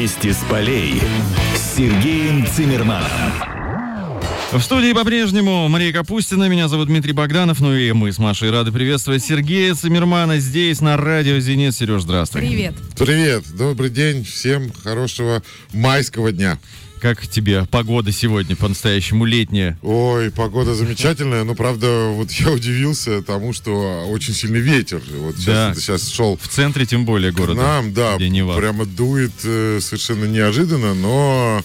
Вести с полей с Сергеем Цимерманом. В студии по-прежнему Мария Капустина, меня зовут Дмитрий Богданов, ну и мы с Машей рады приветствовать Сергея Цимермана здесь, на радио «Зенит». Сереж, здравствуй. Привет. Привет, добрый день, всем хорошего майского дня. Как тебе погода сегодня по-настоящему летняя? Ой, погода замечательная, но правда, вот я удивился тому, что очень сильный ветер. Вот сейчас, Да. сейчас шел В центре, тем более, к города. нам, да, прямо дует э, совершенно неожиданно, но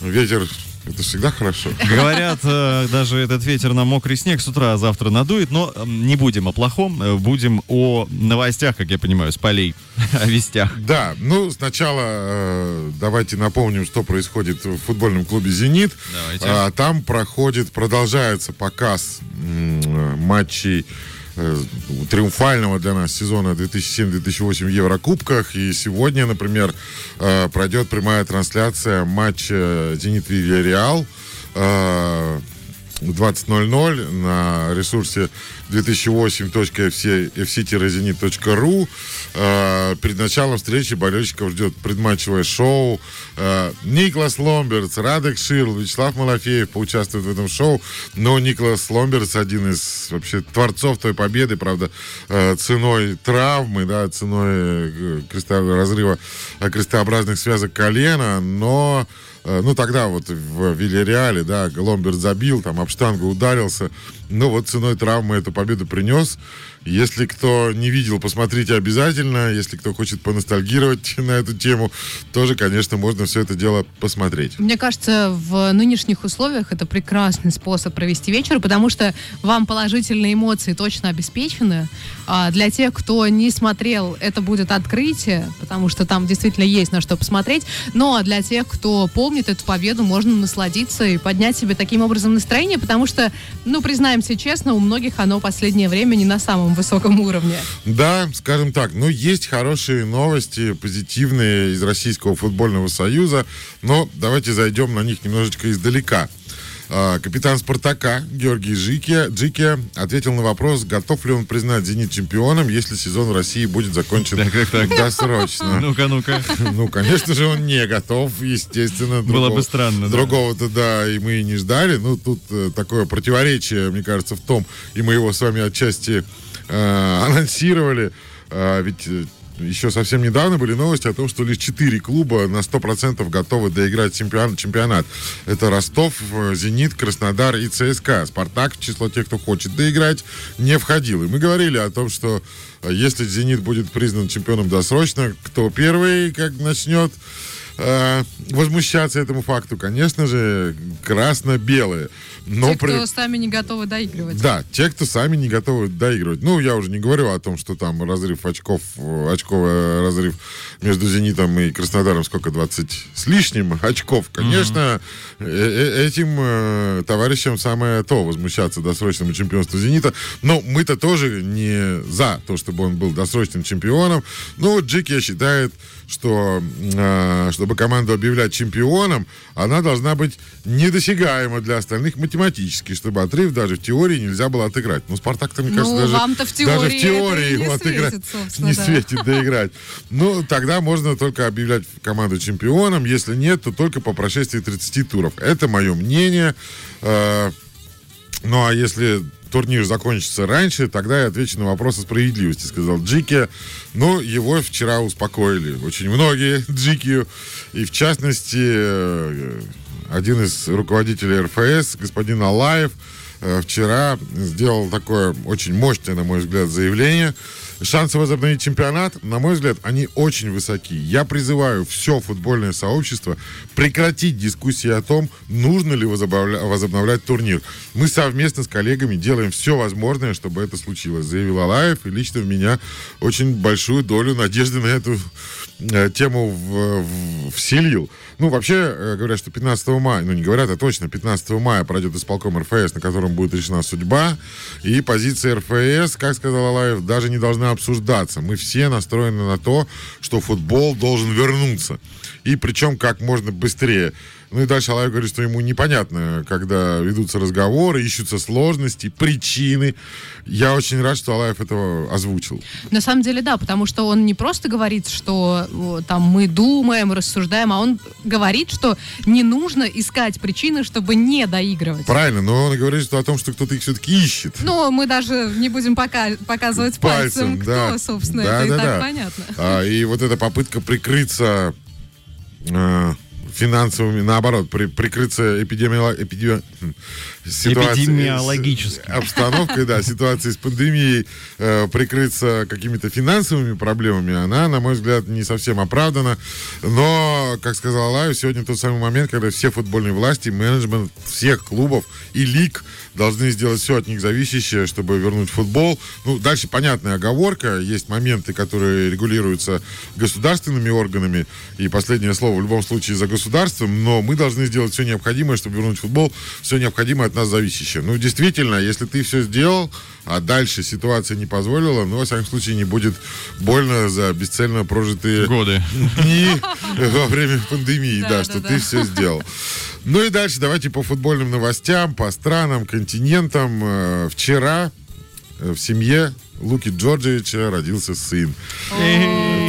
ветер это всегда хорошо. Говорят, э, даже этот ветер на мокрый снег с утра завтра надует, но не будем о плохом, э, будем о новостях, как я понимаю, с полей, о вестях. Да, ну сначала э, давайте напомним, что происходит в футбольном клубе «Зенит». Давайте. А, там проходит, продолжается показ матчей э, триумфального для нас сезона 2007-2008 в Еврокубках. И сегодня, например, э, пройдет прямая трансляция матча «Зенит Вильяреал». э, в 20.00 на ресурсе 2008.fc-zenit.ru. Э, перед началом встречи болельщиков ждет предматчевое шоу. Э, Никлас Ломберц, Радек Ширл, Вячеслав Малафеев поучаствуют в этом шоу. Но Никлас Ломберц один из вообще творцов той победы, правда, э, ценой травмы, да, ценой э, креста- разрыва крестообразных связок колена, но ну, тогда вот в Вильяреале, да, Ломберт забил, там об штангу ударился. Ну, вот ценой травмы эту победу принес. Если кто не видел, посмотрите обязательно. Если кто хочет поностальгировать на эту тему, тоже, конечно, можно все это дело посмотреть. Мне кажется, в нынешних условиях это прекрасный способ провести вечер, потому что вам положительные эмоции точно обеспечены. А для тех, кто не смотрел, это будет открытие, потому что там действительно есть на что посмотреть. Но для тех, кто помнит эту победу, можно насладиться и поднять себе таким образом настроение, потому что, ну, признаемся честно, у многих оно последнее время не на самом высоком уровне. Да, скажем так, ну, есть хорошие новости, позитивные из Российского футбольного союза, но давайте зайдем на них немножечко издалека. А, Капитан «Спартака» Георгий Жике, Джике ответил на вопрос, готов ли он признать «Зенит» чемпионом, если сезон в России будет закончен Так, так, так. досрочно. Ну-ка, ну-ка. Ну, конечно же, он не готов, естественно. Было бы странно, да. Другого-то, да, и мы и не ждали. Ну, тут э, такое противоречие, мне кажется, в том, и мы его с вами отчасти э, анонсировали. А, ведь э, еще совсем недавно были новости о том, что лишь 4 клуба на 100% готовы доиграть чемпион- чемпионат. Это Ростов, э, Зенит, Краснодар и ЦСКА. Спартак в число тех, кто хочет доиграть, не входил. И мы говорили о том, что э, если Зенит будет признан чемпионом досрочно, кто первый как начнет э, возмущаться этому факту, конечно же, красно-белые. Но Те, при- кто сами не готовы доигрывать. да, те, кто сами не готовы доигрывать. Ну, я уже не говорю о том, что там разрыв очков, э, очковый разрыв между «Зенитом» и Краснодаром, сколько, 20 с лишним очков. Конечно, э- э- этим э, товарищам самое то возмущаться досрочному чемпионству «Зенита». Но мы-то тоже не за то, чтобы он был досрочным чемпионом. Ну, вот Джики считает, что э, чтобы команду объявлять чемпионом, она должна быть недосягаема для остальных математически, чтобы отрыв даже в теории нельзя было отыграть. Ну, Спартак-то, мне Ну, кажется, даже, вам-то в теории даже в теории и не его отыграть светит, не да. светит доиграть. Ну, тогда можно только объявлять команду чемпионом. Если нет, то только по прошествии 30 туров. Это мое мнение. Э, ну, а если турнир закончится раньше, тогда я отвечу на вопрос о справедливости, сказал Джики. Но его вчера успокоили очень многие Джики. И в частности, э, один из руководителей РФС, господин Алаев, вчера сделал такое очень мощное, на мой взгляд, заявление. Шансы возобновить чемпионат, на мой взгляд, они очень высоки. Я призываю все футбольное сообщество прекратить дискуссии о том, нужно ли возобновля- возобновлять турнир. Мы совместно с коллегами делаем все возможное, чтобы это случилось, заявил Алаев, и лично в меня очень большую долю надежды на эту э, тему в- в- вселил. Ну, вообще, э, говорят, что 15 мая, ну, не говорят, а точно, 15 мая пройдет исполком РФС, на котором будет решена судьба, и позиция РФС, как сказал Алаев, даже не должна обсуждаться. Мы все настроены на то, что футбол должен вернуться. И причем как можно быстрее. Ну и дальше Алаев говорит, что ему непонятно, когда ведутся разговоры, ищутся сложности, причины. Я очень рад, что Алаев этого озвучил. На самом деле, да, потому что он не просто говорит, что о, там мы думаем, рассуждаем, а он говорит, что не нужно искать причины, чтобы не доигрывать. Правильно, но он говорит что о том, что кто-то их все-таки ищет. Но мы даже не будем пока показывать пальцем, Пальцем, кто, да. собственно, Да, это и да, так да. понятно. А, и вот эта попытка прикрыться э, финансовыми, наоборот, при- прикрыться эпидемиоло- эпидеми- хм, ситуацией- Эпидемиологически. с- обстановкой, да, ситуацией с пандемией, э, прикрыться какими-то финансовыми проблемами, она, на мой взгляд, не совсем оправдана. Но, как сказал Алаев, сегодня тот самый момент, когда все футбольные власти, менеджмент всех клубов и лиг должны сделать все от них зависящее, чтобы вернуть футбол. Ну, дальше понятная оговорка. Есть моменты, которые регулируются государственными органами. И последнее слово в любом случае за государством. Но мы должны сделать все необходимое, чтобы вернуть футбол. Все необходимое от нас зависящее. Ну, действительно, если ты все сделал, а дальше ситуация не позволила, ну, во всяком случае, не будет больно за бесцельно прожитые Годы. дни во время пандемии, да, Да, что да, ты да. все сделал. Ну и дальше давайте по футбольным новостям, по странам, континентам. Э, Вчера э, в семье Луки Джорджевича родился сын.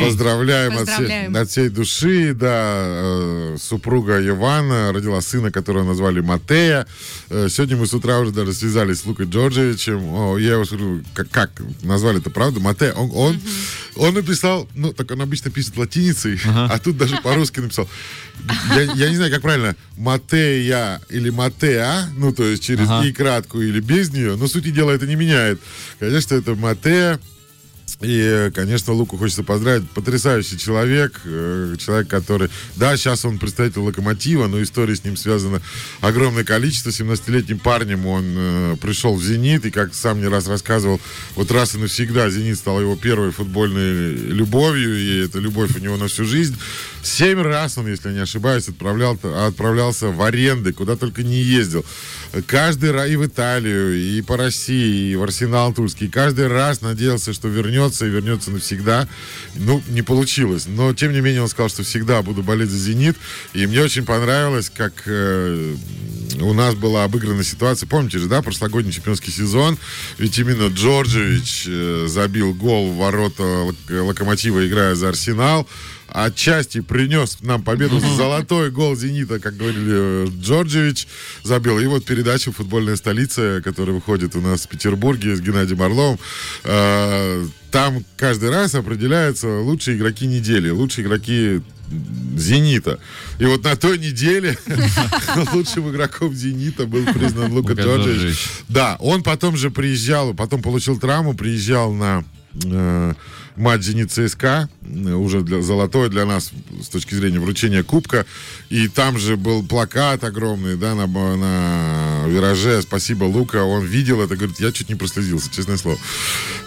Поздравляем, от всей- Поздравляем. От, всей, души, да. э, Супруга Ивана родила сына, которого назвали Матея. Э, Сегодня мы с утра уже даже связались с Лукой Джорджевичем. О, я его смотрю, как, как назвали это правда? Матея. Он, он, он написал, ну, так он обычно пишет латиницей, а тут даже по-русски написал. Я, я не знаю, как правильно, Матея или Матеа, ну, то есть через Ага. и краткую или без нее, но сути дела это не меняет. Конечно, это Матея. ЛГБТ, и, конечно, Луку хочется поздравить. Потрясающий человек. э, Человек, который... Да, сейчас он представитель Локомотива, но истории с ним связано огромное количество. 17-летним парнем он э, пришел в «Зенит», и, как сам не раз рассказывал, вот раз и навсегда «Зенит» стал его первой футбольной любовью, и эта любовь у него на всю жизнь. Семь раз он, если не ошибаюсь, отправлял, отправлялся в аренды, куда только не ездил. Каждый раз и в Италию, и по России, и в Арсенал Тульский. Каждый раз надеялся, что вернется и вернется навсегда. Ну, не получилось. Но, тем не менее, он сказал, что всегда буду болеть за «Зенит». И мне очень понравилось, как э, у нас была обыграна ситуация. Помните же, да, прошлогодний чемпионский сезон? Ведь именно Джорджевич э, забил гол в ворота Лок- Локомотива, играя за «Арсенал» отчасти принес нам победу. Золотой гол «Зенита», как говорили, э, Джорджевич забил. И вот передача «Футбольная столица», которая выходит у нас в Петербурге с Геннадием Орловым. Э, Там каждый раз определяются лучшие игроки недели, лучшие игроки «Зенита». И вот на той неделе лучшим игроком «Зенита» был признан Лука Джорджевич. Джорджевич. Да, он потом же приезжал, потом получил травму, приезжал на матч «Зенит ЦСКА», э, уже для, золотой для нас с точки зрения вручения кубка. И там же был плакат огромный, да, на, на вираже «Спасибо, Лука». Он видел это, говорит, я чуть не прослезился, честное слово.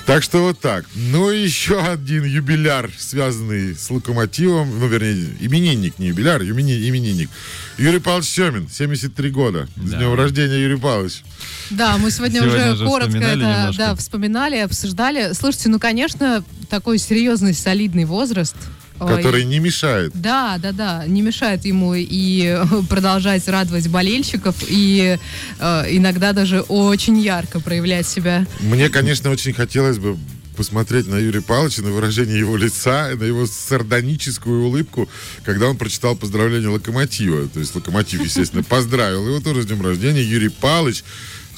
Так что вот так. Ну и еще один юбиляр, связанный с «Локомотивом», ну, вернее, именинник, не юбиляр, имени- именинник. Юрий Павлович Семин, 73 года. С Да. днем рождения, Юрий Павлович. Да, мы сегодня, Сегодня уже уже коротко вспоминали это немножко. да, вспоминали, обсуждали. Слушайте, ну, конечно, такой серьезный, солидный возраст. Ой, который не мешает. Да, да, да, не мешает ему и продолжать радовать болельщиков, и э, иногда даже очень ярко проявлять себя. Мне, конечно, очень хотелось бы посмотреть на Юрия Павловича, на выражение его лица, на его сардоническую улыбку, когда он прочитал поздравление Локомотива. То есть Локомотив, естественно, поздравил его тоже с днем рождения. Юрий Павлович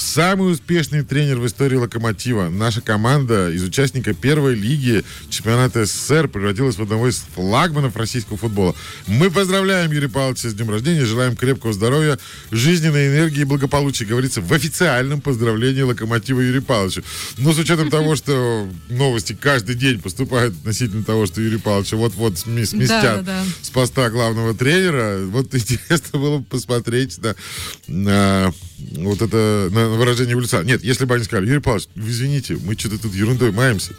Самый успешный тренер в истории «Локомотива». Наша команда из участника первой лиги чемпионата СССР превратилась в одного из флагманов российского футбола. Мы поздравляем Юрия Павловича с днем рождения, желаем крепкого здоровья, жизненной энергии и благополучия. Говорится в официальном поздравлении «Локомотива» Юрию Павловичу. Но с учетом того, что новости каждый день поступают относительно того, что Юрий Павловича вот-вот сме- сместят да, да. с поста главного тренера. Вот интересно было бы посмотреть на, на вот это на выражение его лица. Нет, если бы они сказали, Юрий Павлович, извините, мы что-то тут ерундой маемся.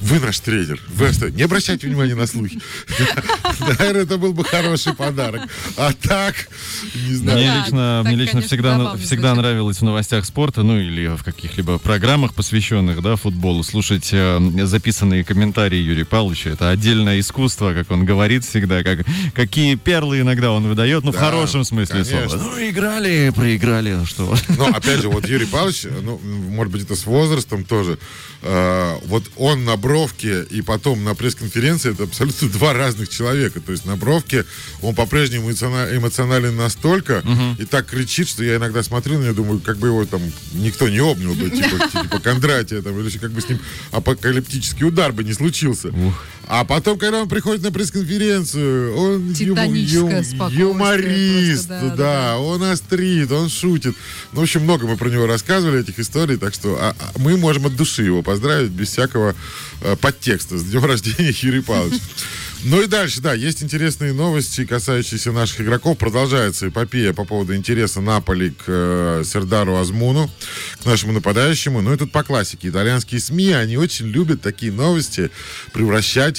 Вы наш тренер. Вы оста- не обращайте внимания на слухи. Наверное, это был бы хороший подарок. А так, не знаю. Мне лично, так, мне лично конечно, всегда, всегда нравилось в новостях спорта, ну или в каких-либо программах, посвященных да, футболу, слушать э, записанные комментарии Юрия Павловича. Это отдельное искусство, как он говорит всегда, как, какие перлы иногда он выдает, ну в хорошем смысле конечно. слова. Ну играли, проиграли, ну что. Но, опять же, вот Юрий Павлович, ну, может быть, это с возрастом тоже, э, вот он на бровке и потом на пресс-конференции, это абсолютно два разных человека. То есть на бровке он по-прежнему эмоциона- эмоционален настолько и так кричит, что я иногда смотрю на него, думаю, как бы его там никто не обнял бы, типа, типа Кондратия, там, или как бы с ним апокалиптический удар бы не случился. А потом, когда он приходит на пресс-конференцию, он ю- юморист, просто, да, да, да. он острит, он шутит. Ну, в общем, много мы про него рассказывали, этих историй, так что а, а, мы можем от души его поздравить без всякого э, подтекста. С днем рождения, Юрий Павлович. Ну и дальше, да, есть интересные новости, касающиеся наших игроков. Продолжается эпопея по поводу интереса Наполи к э, Сердару Азмуну, к нашему нападающему. Ну и тут по классике. Итальянские СМИ, они очень любят такие новости превращать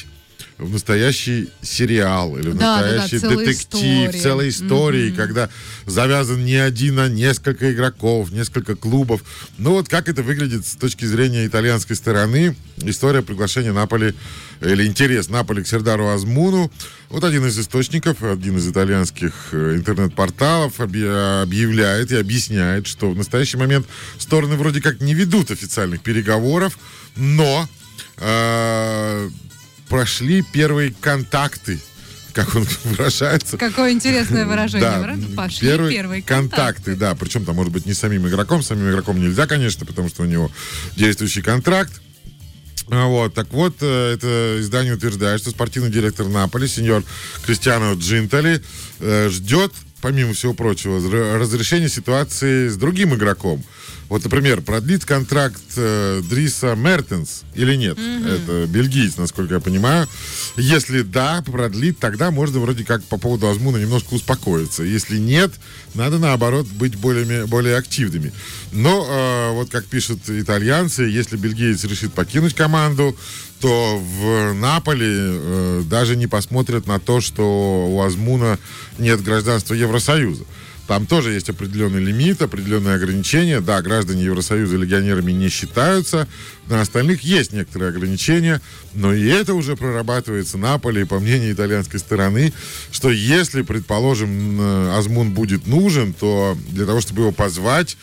в настоящий сериал или в Да, да, да, настоящий целые детектив, целые истории, когда завязан не один, а несколько игроков, несколько клубов. Ну вот как это выглядит с точки зрения итальянской стороны, история приглашения Наполи, или интерес Наполи к Сердару Азмуну. Вот один из источников, один из итальянских э, интернет-порталов объ- объявляет и объясняет, что в настоящий момент стороны вроде как не ведут официальных переговоров, но э, прошли первые контакты, как он выражается. Какое интересное выражение. Да? Пошли первые первые контакты, да. Причем там, может быть, не самим игроком. Самим игроком нельзя, конечно, потому что у него действующий контракт. А Вот, так вот, э, это издание утверждает, что спортивный директор Наполи, сеньор Кристиано Джинтали, э, ждет, помимо всего прочего, зр- разрешения ситуации с другим игроком. Вот, например, продлит контракт э, Дриса Мертенс или нет? Это бельгиец, насколько я понимаю. Если да, продлит, тогда можно вроде как по поводу Азмуна немножко успокоиться. Если нет, надо наоборот быть более, более активными. Но э, вот как пишут итальянцы, если бельгиец решит покинуть команду, то в Наполе э, даже не посмотрят на то, что у Азмуна нет гражданства Евросоюза. Там тоже есть определенный лимит, определенные ограничения. Да, граждане Евросоюза легионерами не считаются. На остальных есть некоторые ограничения. Но и это уже прорабатывается на поле. И по мнению итальянской стороны, что если, предположим, э, Азмун будет нужен, то для того, чтобы его позвать,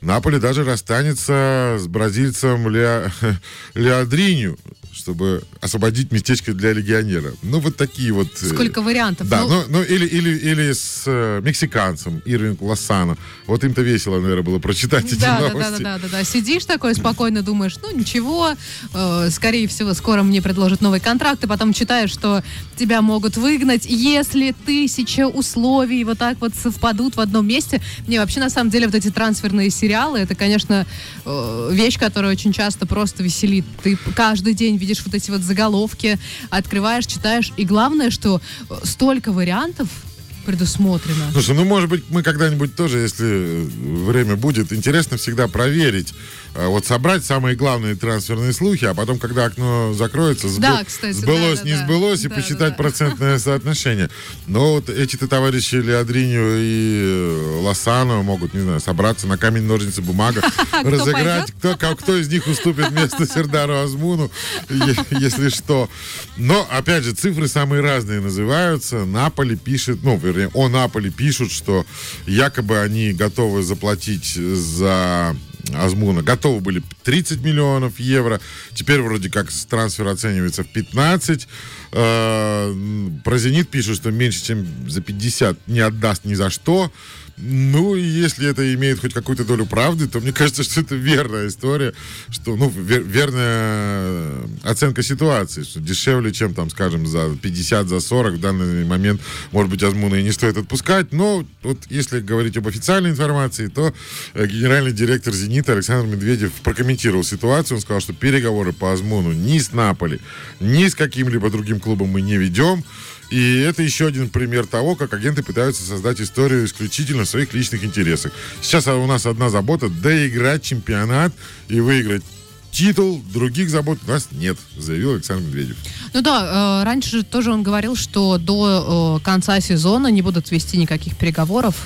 Наполе даже расстанется с бразильцем Лео, Леодринью, чтобы освободить местечко для легионера. Ну, вот такие вот... э, Сколько вариантов. Да, Ну, ну, ну или, или, или с э, мексиканцем Ирвинг Лосано. Вот им-то весело, наверное, было прочитать эти Да, да, новости. да, да, да, да, да. Сидишь такой спокойно, думаешь, ну ничего, э, скорее всего, скоро мне предложат новый контракт, и потом читаешь, что тебя могут выгнать, если тысяча условий вот так вот совпадут в одном месте. Мне вообще, на самом деле, вот эти трансферные сериалы, это, конечно, э, вещь, которая очень часто просто веселит. Ты каждый день видишь вот эти вот заголовки, открываешь, читаешь, и главное, что э, столько вариантов предусмотрено. Слушай, ну, может быть, мы когда-нибудь тоже, если э, время будет, интересно всегда проверить, вот собрать самые главные трансферные слухи, а потом, когда окно закроется, сбы- Да, кстати, сбылось, да, не да, да. сбылось, и Да, посчитать да, да. процентное соотношение. Но вот эти-то товарищи Леодриню и э, Лосано могут, не знаю, собраться на камень, ножницы, бумага, разыграть, кто, кто из них уступит место Сердару Азмуну, если что. Но, опять же, цифры самые разные называются. Наполи пишет, ну, вернее, о Наполи пишут, что якобы они готовы заплатить за Азмуна. Готовы были 30 миллионов евро. Теперь вроде как трансфер оценивается в 15. Э, Про «Зенит» пишут, что меньше, чем за 50 не отдаст ни за что. Ну, если это имеет хоть какую-то долю правды, то мне кажется, что это верная история, что, ну, вер- верная оценка ситуации, что дешевле, чем, там, скажем, за 50, за 40 в данный момент, может быть, Азмуна и не стоит отпускать, но вот если говорить об официальной информации, то э, генеральный директор «Зенита» Александр Медведев прокомментировал ситуацию, он сказал, что переговоры по Азмуну ни с Наполи, ни с каким-либо другим клубом мы не ведем, и это еще один пример того, как агенты пытаются создать историю исключительно в своих личных интересах. Сейчас у нас одна забота — доиграть чемпионат и выиграть титул, других забот у нас нет, заявил Александр Медведев. Ну да, э, раньше же тоже он говорил, что до э, конца сезона не будут вести никаких переговоров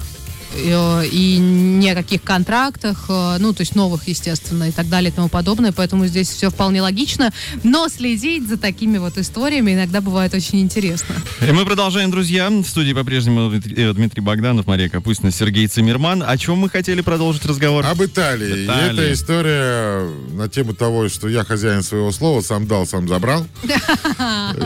и ни о каких контрактах, э, ну, то есть новых, естественно, и так далее и тому подобное, поэтому здесь все вполне логично, но следить за такими вот историями иногда бывает очень интересно. И мы продолжаем, друзья. В студии по-прежнему Дмитрий, э, Дмитрий Богданов, Мария Капустина, Сергей Цимерман. О чем мы хотели продолжить разговор? Об Италии. Италии. И это история на тему того, что я хозяин своего слова, сам дал, сам забрал.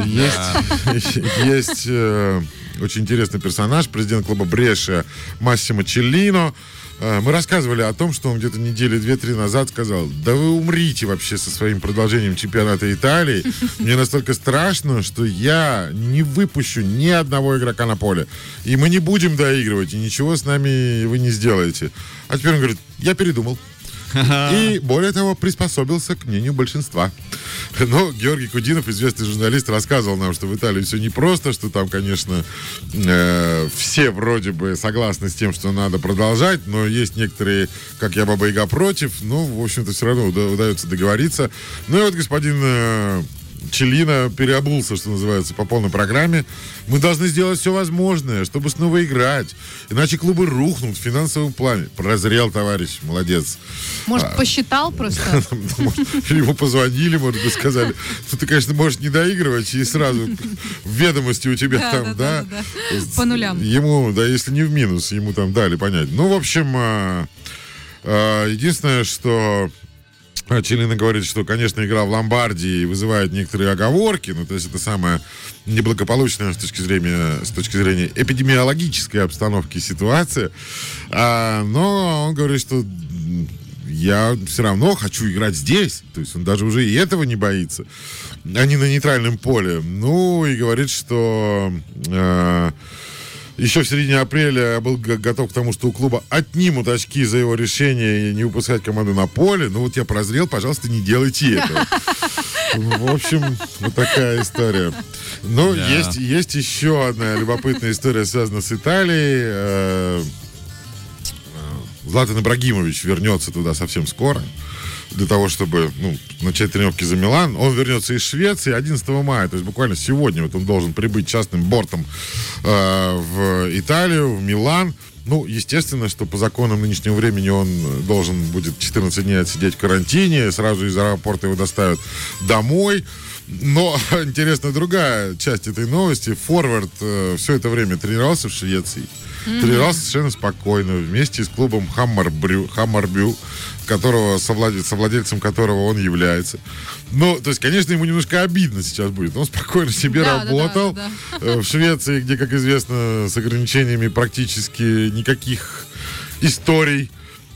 Есть, есть э, очень интересный персонаж, президент клуба Бреша Массимо Челлино. Э, Мы рассказывали о том, что он где-то недели две-три назад сказал, да вы умрите вообще со своим продолжением чемпионата Италии. Мне настолько страшно, что я не выпущу ни одного игрока на поле. И мы не будем доигрывать, и ничего с нами вы не сделаете. А теперь он говорит, я передумал. И, более того, приспособился к мнению большинства. Но Георгий Кудинов, известный журналист, рассказывал нам, что в Италии все непросто, что там, конечно, э, все вроде бы согласны с тем, что надо продолжать, но есть некоторые, как я, Баба Яга, против. Ну, в общем-то, все равно уда- удается договориться. Ну и вот господин э, Челина переобулся, что называется, по полной программе. Мы должны сделать все возможное, чтобы снова играть. Иначе клубы рухнут в финансовом плане. Прозрел, товарищ, молодец. Может, посчитал просто? Ему позвонили, может быть, сказали, что ты, конечно, можешь не доигрывать, и сразу в ведомости у тебя там, да. По нулям. Ему, да, если не в минус, ему там дали понять. Ну, в общем, а, а, единственное, что а, Челина говорит, что, конечно, игра в Ломбардии вызывает некоторые оговорки, ну, то есть это самое неблагополучная с точки зрения, с точки зрения эпидемиологической обстановки ситуация. А, но он говорит, что я все равно хочу играть здесь. То есть он даже уже и этого не боится. А не на нейтральном поле. Ну, и говорит, что э, еще в середине апреля я был готов к тому, что у клуба отнимут очки за его решение не выпускать команду на поле. Ну вот я прозрел, пожалуйста, не делайте этого. В общем, вот такая история. Ну, Да. есть, есть еще одна любопытная история, связанная с Италией. Э, э, Златан Ибрагимович вернется туда совсем скоро для того, чтобы ну, начать тренировки за Милан. Он вернется из Швеции 11 мая, то есть буквально сегодня вот он должен прибыть частным бортом э, в Италию, в Милан. Ну, естественно, что по законам нынешнего времени он должен будет 14 дней отсидеть в карантине, сразу из аэропорта его доставят домой. Но интересна другая часть этой новости. Форвард э, все это время тренировался в Швеции. Тренировался совершенно спокойно вместе с клубом Хаммарбрю, Хаммарбю, которого, совладе- совладельцем которого он является. Ну, то есть, конечно, ему немножко обидно сейчас будет. Он спокойно себе Да, да, да, работал да, э, в Швеции, где, как известно, с ограничениями практически никаких историй.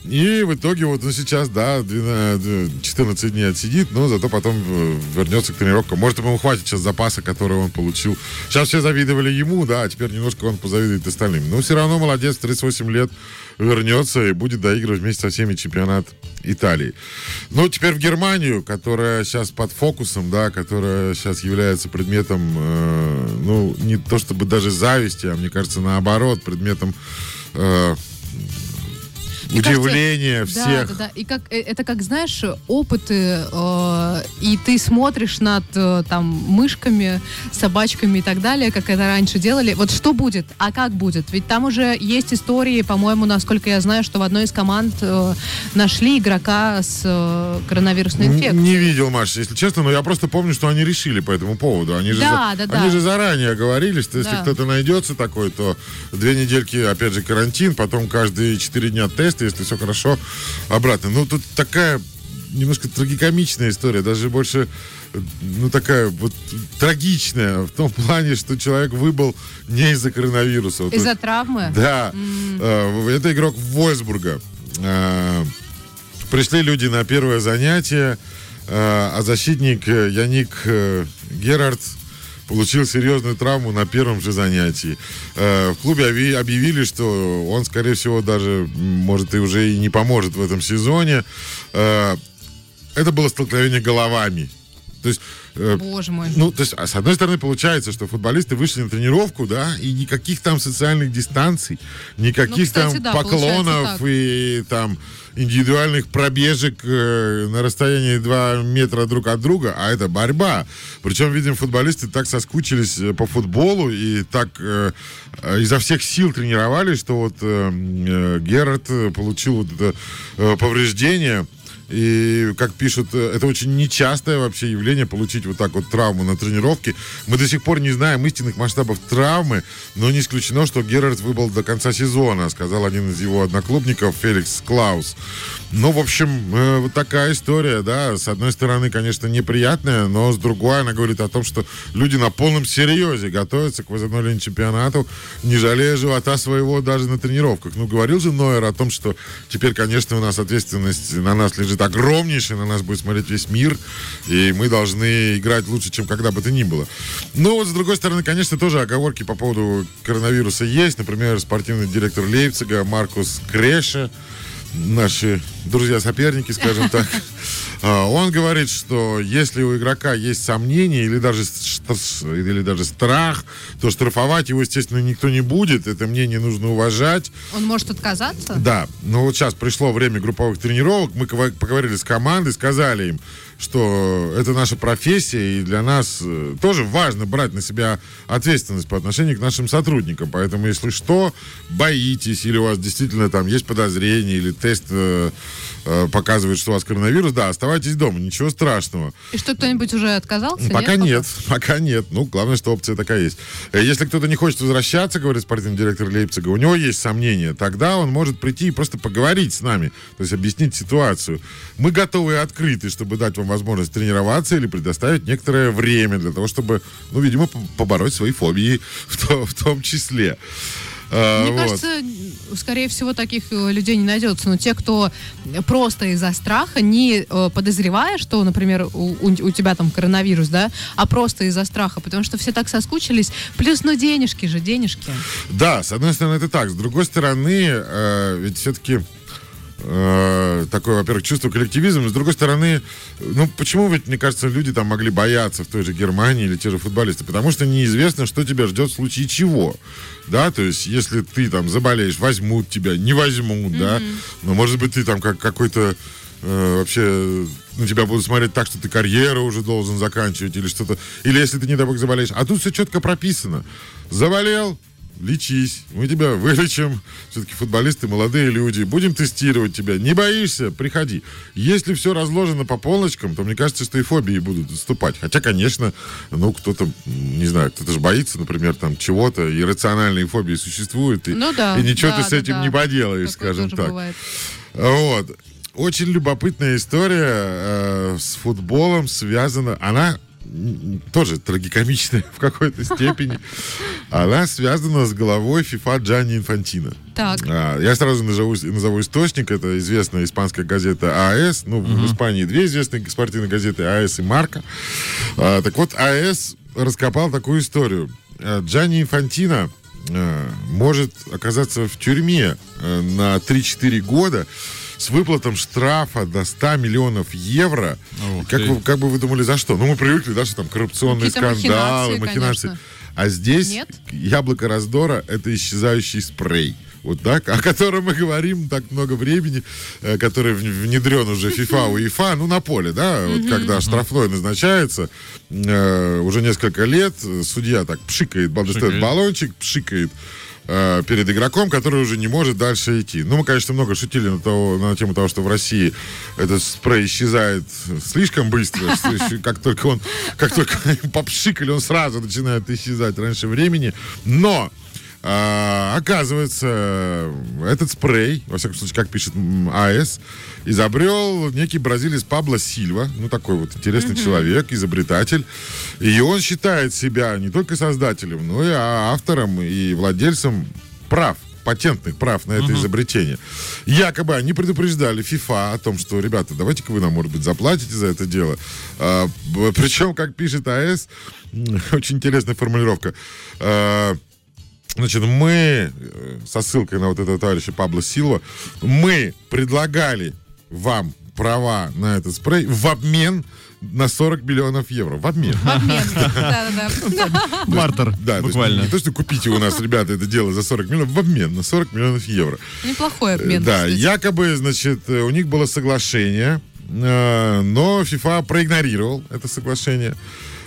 И в итоге вот он сейчас, да, 12 14 дней отсидит, но зато потом э, вернется к тренировкам. Может, ему хватит сейчас запаса, который он получил. Сейчас все завидовали ему, да, а теперь немножко он позавидует остальным. Но все равно молодец, 38 лет вернется и будет доигрывать вместе со всеми чемпионат Италии. Ну, теперь в Германию, которая сейчас под фокусом, да, которая сейчас является предметом, э, ну, не то чтобы даже зависти, а мне кажется, наоборот, предметом э, Мне кажется, удивления Да, всех. да, да. И как э, это как знаешь опыты, э, и ты смотришь над э, там мышками, собачками и так далее, как это раньше делали. Вот что будет, а как будет? Ведь там уже есть истории, по-моему, насколько я знаю, что в одной из команд э, нашли игрока с э, коронавирусной инфекцией. Не видел матч, если честно, но я просто помню, что они решили по этому поводу. Они же, Да, за- да, они да. же заранее говорили, что если Да. кто-то найдется такой, то две недельки, опять же, карантин, потом каждые четыре дня тест, если все хорошо, обратно. Ну, тут такая немножко трагикомичная история, даже больше ну, такая вот трагичная в том плане, что человек выбыл не из-за коронавируса. Вот Из-за травмы? да. Э, Это игрок Вольсбурга. Э, Пришли люди на первое занятие, э, а защитник Яник Герард получил серьезную травму на первом же занятии. Э, В клубе объявили, что он, скорее всего, даже, может, и уже и не поможет в этом сезоне. Э, Это было столкновение головами. То есть, э, Боже мой. ну, то есть, а с одной стороны, получается, что футболисты вышли на тренировку, да, и никаких там социальных дистанций, никаких Ну, кстати, там да, поклонов и там индивидуальных пробежек э, на расстоянии 2 метра друг от друга, а это борьба. Причем, видим, футболисты так соскучились э, по футболу и так э, изо всех сил тренировались, что вот э, э, Герард получил вот это э, повреждение. И, как пишут, э, это очень нечастое вообще явление получить вот так вот травму на тренировке. Мы до сих пор не знаем истинных масштабов травмы, но не исключено, что Герард выбыл до конца сезона, сказал один из его одноклубников Феликс Клаус. Ну, в общем, э, вот такая история, да. С одной стороны, конечно, неприятная, но с другой она говорит о том, что люди на полном серьезе готовятся к возобновлению чемпионату, не жалея живота своего даже на тренировках. Ну, говорил же Нойер о том, что теперь, конечно, у нас ответственность на нас лежит огромнейшая, на нас будет смотреть весь мир, и мы должны играть лучше, чем когда бы то ни было. Но вот, с другой стороны, конечно, тоже оговорки по поводу коронавируса есть. Например, спортивный директор Лейпцига Маркус Креше, наши друзья-соперники, скажем так, он говорит, что если у игрока есть сомнения или даже, или даже страх, то штрафовать его, естественно, никто не будет. Это мнение нужно уважать. Он может отказаться? Да, но вот сейчас пришло время групповых тренировок, мы поговорили с командой, сказали им, что это наша профессия, и для нас э, тоже важно брать на себя ответственность по отношению к нашим сотрудникам. Поэтому, если что, боитесь, или у вас действительно там есть подозрение, или тест э, э, показывает, что у вас коронавирус, да, оставайтесь дома, ничего страшного. И что, кто-нибудь уже отказался? Пока нет, пока нет. Ну, главное, что опция такая есть. Э, Если кто-то не хочет возвращаться, говорит спортивный директор Лейпцига, у него есть сомнения, тогда он может прийти и просто поговорить с нами, то есть объяснить ситуацию. Мы готовы и открыты, чтобы дать вам возможность тренироваться или предоставить некоторое время для того, чтобы, ну, видимо, по- побороть свои фобии в, то- в том числе. А, Мне вот. кажется, скорее всего, таких э, людей не найдется. Но те, кто просто из-за страха, не э, подозревая, что, например, у, у- у тебя там коронавирус, да, а просто из-за страха, потому что все так соскучились. Плюс, ну, денежки же, денежки. Да, с одной стороны, это так. С другой стороны, э, ведь все-таки э, такое, во-первых, чувство коллективизма. С другой стороны, ну, почему ведь, мне кажется, люди там могли бояться в той же Германии или те же футболисты? Потому что неизвестно, что тебя ждет в случае чего. Да, то есть, если ты там заболеешь, возьмут тебя, не возьмут, да. Но, может быть, ты там как какой-то э, вообще на тебя будут смотреть так, что ты карьеру уже должен заканчивать или что-то. Или если ты, не дай бог, заболеешь. А тут все четко прописано. Заболел, лечись, мы тебя вылечим. Все-таки футболисты молодые люди, будем тестировать тебя. Не боишься, приходи. Если все разложено по полочкам, то мне кажется, что и фобии будут отступать. Хотя, конечно, ну, кто-то, не знаю, кто-то же боится, например, там чего-то, иррациональные фобии существуют, и, Ну да. и ничего да, ты с этим да. не поделаешь, Такое скажем так. бывает. Вот. Очень любопытная история э, с футболом связана. Она тоже трагикомичная в какой-то степени. Она связана с головой FIFA Джанни Инфантино. Так. А, Я сразу назову, назову источник. Это известная испанская газета АС. Ну, в Испании две известные спортивные газеты АС и Марка. А, Так вот, АС раскопал такую историю. А, Джанни Инфантино может оказаться в тюрьме на 3-4 года с выплатом штрафа до 100 миллионов евро. Ух Как, ты. вы, как бы вы думали, за что? Ну, мы привыкли, да, что там коррупционные Какие-то скандалы, махинации, махинации. А здесь Нет? яблоко раздора — это исчезающий спрей. Вот так, о котором мы говорим так много времени, э, который в- внедрен уже FIFA, УЕФА, ну, на поле, да, вот когда штрафной назначается, э, уже несколько лет э, судья так пшикает, Пшикает. баллончик, пшикает э, перед игроком, который уже не может дальше идти. Ну, мы, конечно, много шутили на, того, на тему того, что в России этот спрей исчезает слишком быстро, как только он, как только попшикали, он сразу начинает исчезать раньше времени. Но а, оказывается, этот спрей, во всяком случае, как пишет АЭС, изобрел некий бразилец Пабло Сильва, ну такой вот интересный человек, изобретатель. И он считает себя не только создателем, но и автором и владельцем прав патентных прав на это изобретение. Якобы они предупреждали FIFA о том, что, ребята, давайте-ка вы нам, может быть, заплатите за это дело. А, причем, как пишет АЭС, очень интересная формулировка. А, Значит, мы, э, со ссылкой на вот этого товарища Пабло Силва, мы предлагали вам права на этот спрей в обмен на 40 миллионов евро в обмен. В обмен. Да-да-да. Бартер, Да, то есть буквально. не то, что купите у нас, ребята, это дело за 40 миллионов, в обмен на 40 миллионов евро. Неплохой обмен. Да, якобы, значит, э, у них было соглашение, э, но FIFA проигнорировал это соглашение.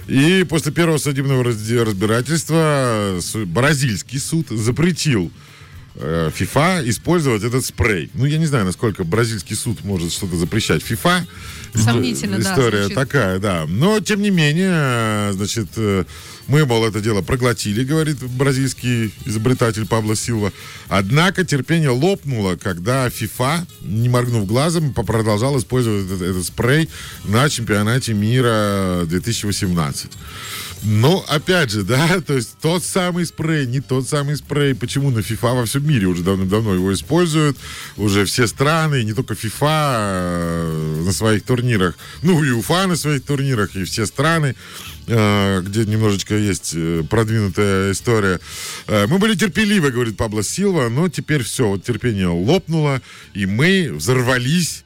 И после первого судебного разбирательства э, бразильский суд запретил э, FIFA использовать этот спрей. Ну, я не знаю, насколько бразильский суд может что-то запрещать FIFA. Сомнительно, Исто- да, История звучит. такая, да. Но, тем не менее, э, значит, э, мы, мол, это дело проглотили, говорит бразильский изобретатель Пабло Силва. Однако терпение лопнуло, когда FIFA, не моргнув глазом, продолжал использовать этот, этот спрей на чемпионате мира 2018. Но, опять же, да, то есть тот самый спрей, не тот самый спрей. Почему на FIFA во всем мире уже давно-давно его используют? Уже все страны, не только FIFA э, на своих турнирах, ну и УФА на своих турнирах, и все страны, где немножечко есть э, продвинутая история. Э, Мы были терпеливы, говорит Пабло Силва, но теперь все, вот терпение лопнуло, и мы взорвались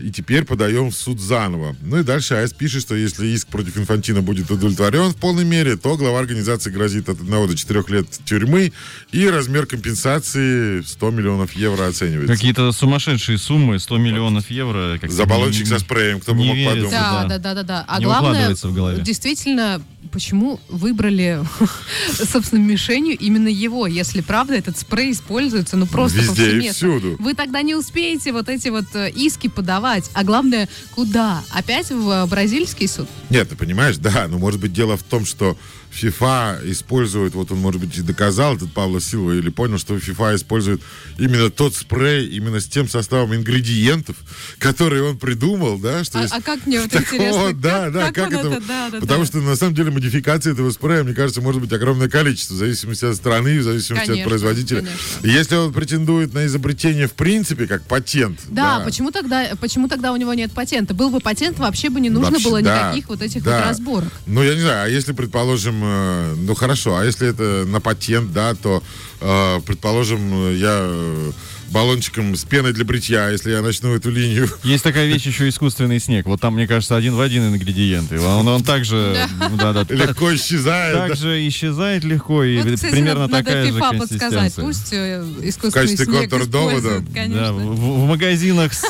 и теперь подаем в суд заново. Ну и дальше АЭС пишет, что если иск против Инфантина будет удовлетворен в полной мере, то глава организации грозит от 1 до 4 лет тюрьмы и размер компенсации 100 миллионов евро оценивается. Какие-то сумасшедшие суммы, 100 миллионов евро. За баллончик не- со спреем, кто бы мог верится, подумать. Да, да. да, да, да, да. А Не главное, в голове. действительно, почему выбрали, собственно, мишенью именно его, если правда этот спрей используется, ну просто Везде и повсеместно. всюду. Вы тогда не успеете вот эти вот э, иски подавать. А главное, куда? Опять в э, бразильский суд? Нет, ты понимаешь, да, но может быть дело в том, что FIFA использует, вот он, может быть, и доказал, этот Павло Силва, или понял, что FIFA использует именно тот спрей, именно с тем составом ингредиентов, которые он придумал, да, что А, есть а как мне вот Так интересно? да, как- да, как, он это, да, да, потому да. что на самом деле модификации этого спрея, мне кажется, может быть огромное количество, в зависимости от страны, в зависимости Конечно, от производителя. конечно. Если он претендует на изобретение в принципе, как патент, Да, почему тогда, почему тогда у него нет патента? Был бы патент, вообще бы не нужно Вообще, было да, никаких вот этих да. вот разборок. Ну, я не знаю, а если, предположим, э, ну хорошо, а если это на патент, да, то, э, предположим, я э, баллончиком с пеной для бритья, если я начну эту линию Есть такая вещь еще искусственный снег. Вот там, мне кажется, один в один ингредиенты. Он, он также, да, да, так- легко исчезает. да. также исчезает легко и Вот, кстати, примерно надо, такая же надо подсказать. консистенция. Пусть э, В искусственный качестве снег контрдовода. Да, в, в магазинах с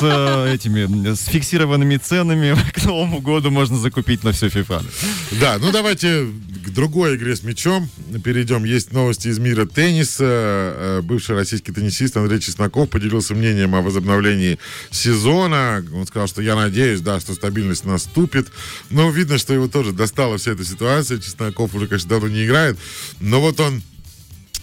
этими с фиксированными ценами к Новому году можно закупить на все FIFA. Да, ну давайте другой игре с мячом перейдем. Есть новости из мира тенниса. Э, Бывший российский теннисист Андрей Чесноков поделился мнением о возобновлении сезона. Он сказал, что я надеюсь, да, что стабильность наступит. Но видно, что его тоже достала вся эта ситуация. Чесноков уже, конечно, давно не играет. Но вот он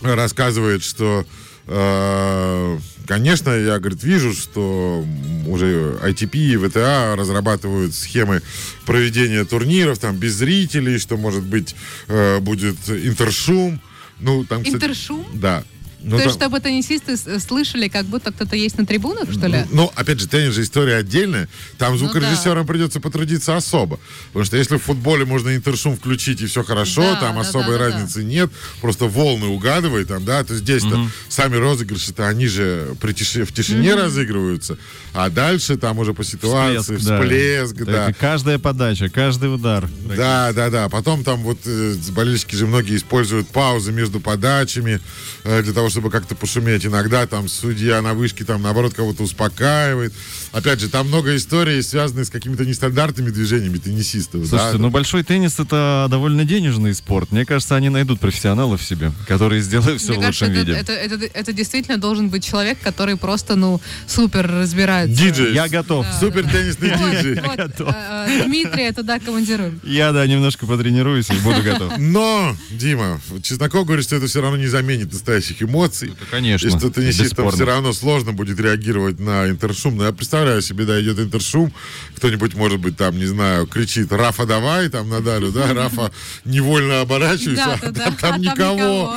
рассказывает, что э, конечно, я, говорит, вижу, что уже ITP и VTA разрабатывают схемы проведения турниров, там, без зрителей, что, может быть, э, будет интершум. Ну, там, кстати, Интершум? Да. Ну, То есть, там- чтобы теннисисты слышали, как будто кто-то есть на трибунах, что ли? Ну, опять же, теннис же история отдельная. Там Ну звукорежиссерам придется потрудиться особо. Потому что если в футболе можно интершум включить и все хорошо, Да, там да, особой да, да, разницы нет. Просто волны угадывай там, да. То здесь-то сами розыгрыши-то они же при тиши- в тишине разыгрываются. А дальше там уже по ситуации, да. всплеск, да. Это каждая подача, каждый удар. Да, да, да. Потом там вот э, болельщики же многие используют паузы между подачами э, для того, чтобы как-то пошуметь. Иногда там судья на вышке там наоборот кого-то успокаивает. Опять же, там много историй, связанных с какими-то нестандартными движениями теннисистов. Слушайте, да. ну большой теннис это довольно денежный спорт. Мне кажется, они найдут профессионалов себе, которые сделают все Мне в лучшем кажется, виде. это, это, это, это действительно должен быть человек, который просто, ну, супер разбирается. Диджей. Я готов. Супер теннисный диджей. Вот, готов. э, э, Дмитрия туда командируем. Я, да, немножко потренируюсь и буду готов. Но, Дима, Чесноков говорит, что это все равно не заменит настоящих эмоций. Это, конечно, И что теннисистам все равно сложно будет реагировать на интершум. Но я представляю себе, да, идет интершум, кто-нибудь, может быть, там, не знаю, кричит, Рафа, давай, там, Надалю, да, Рафа, невольно оборачивается, а там, А там никого.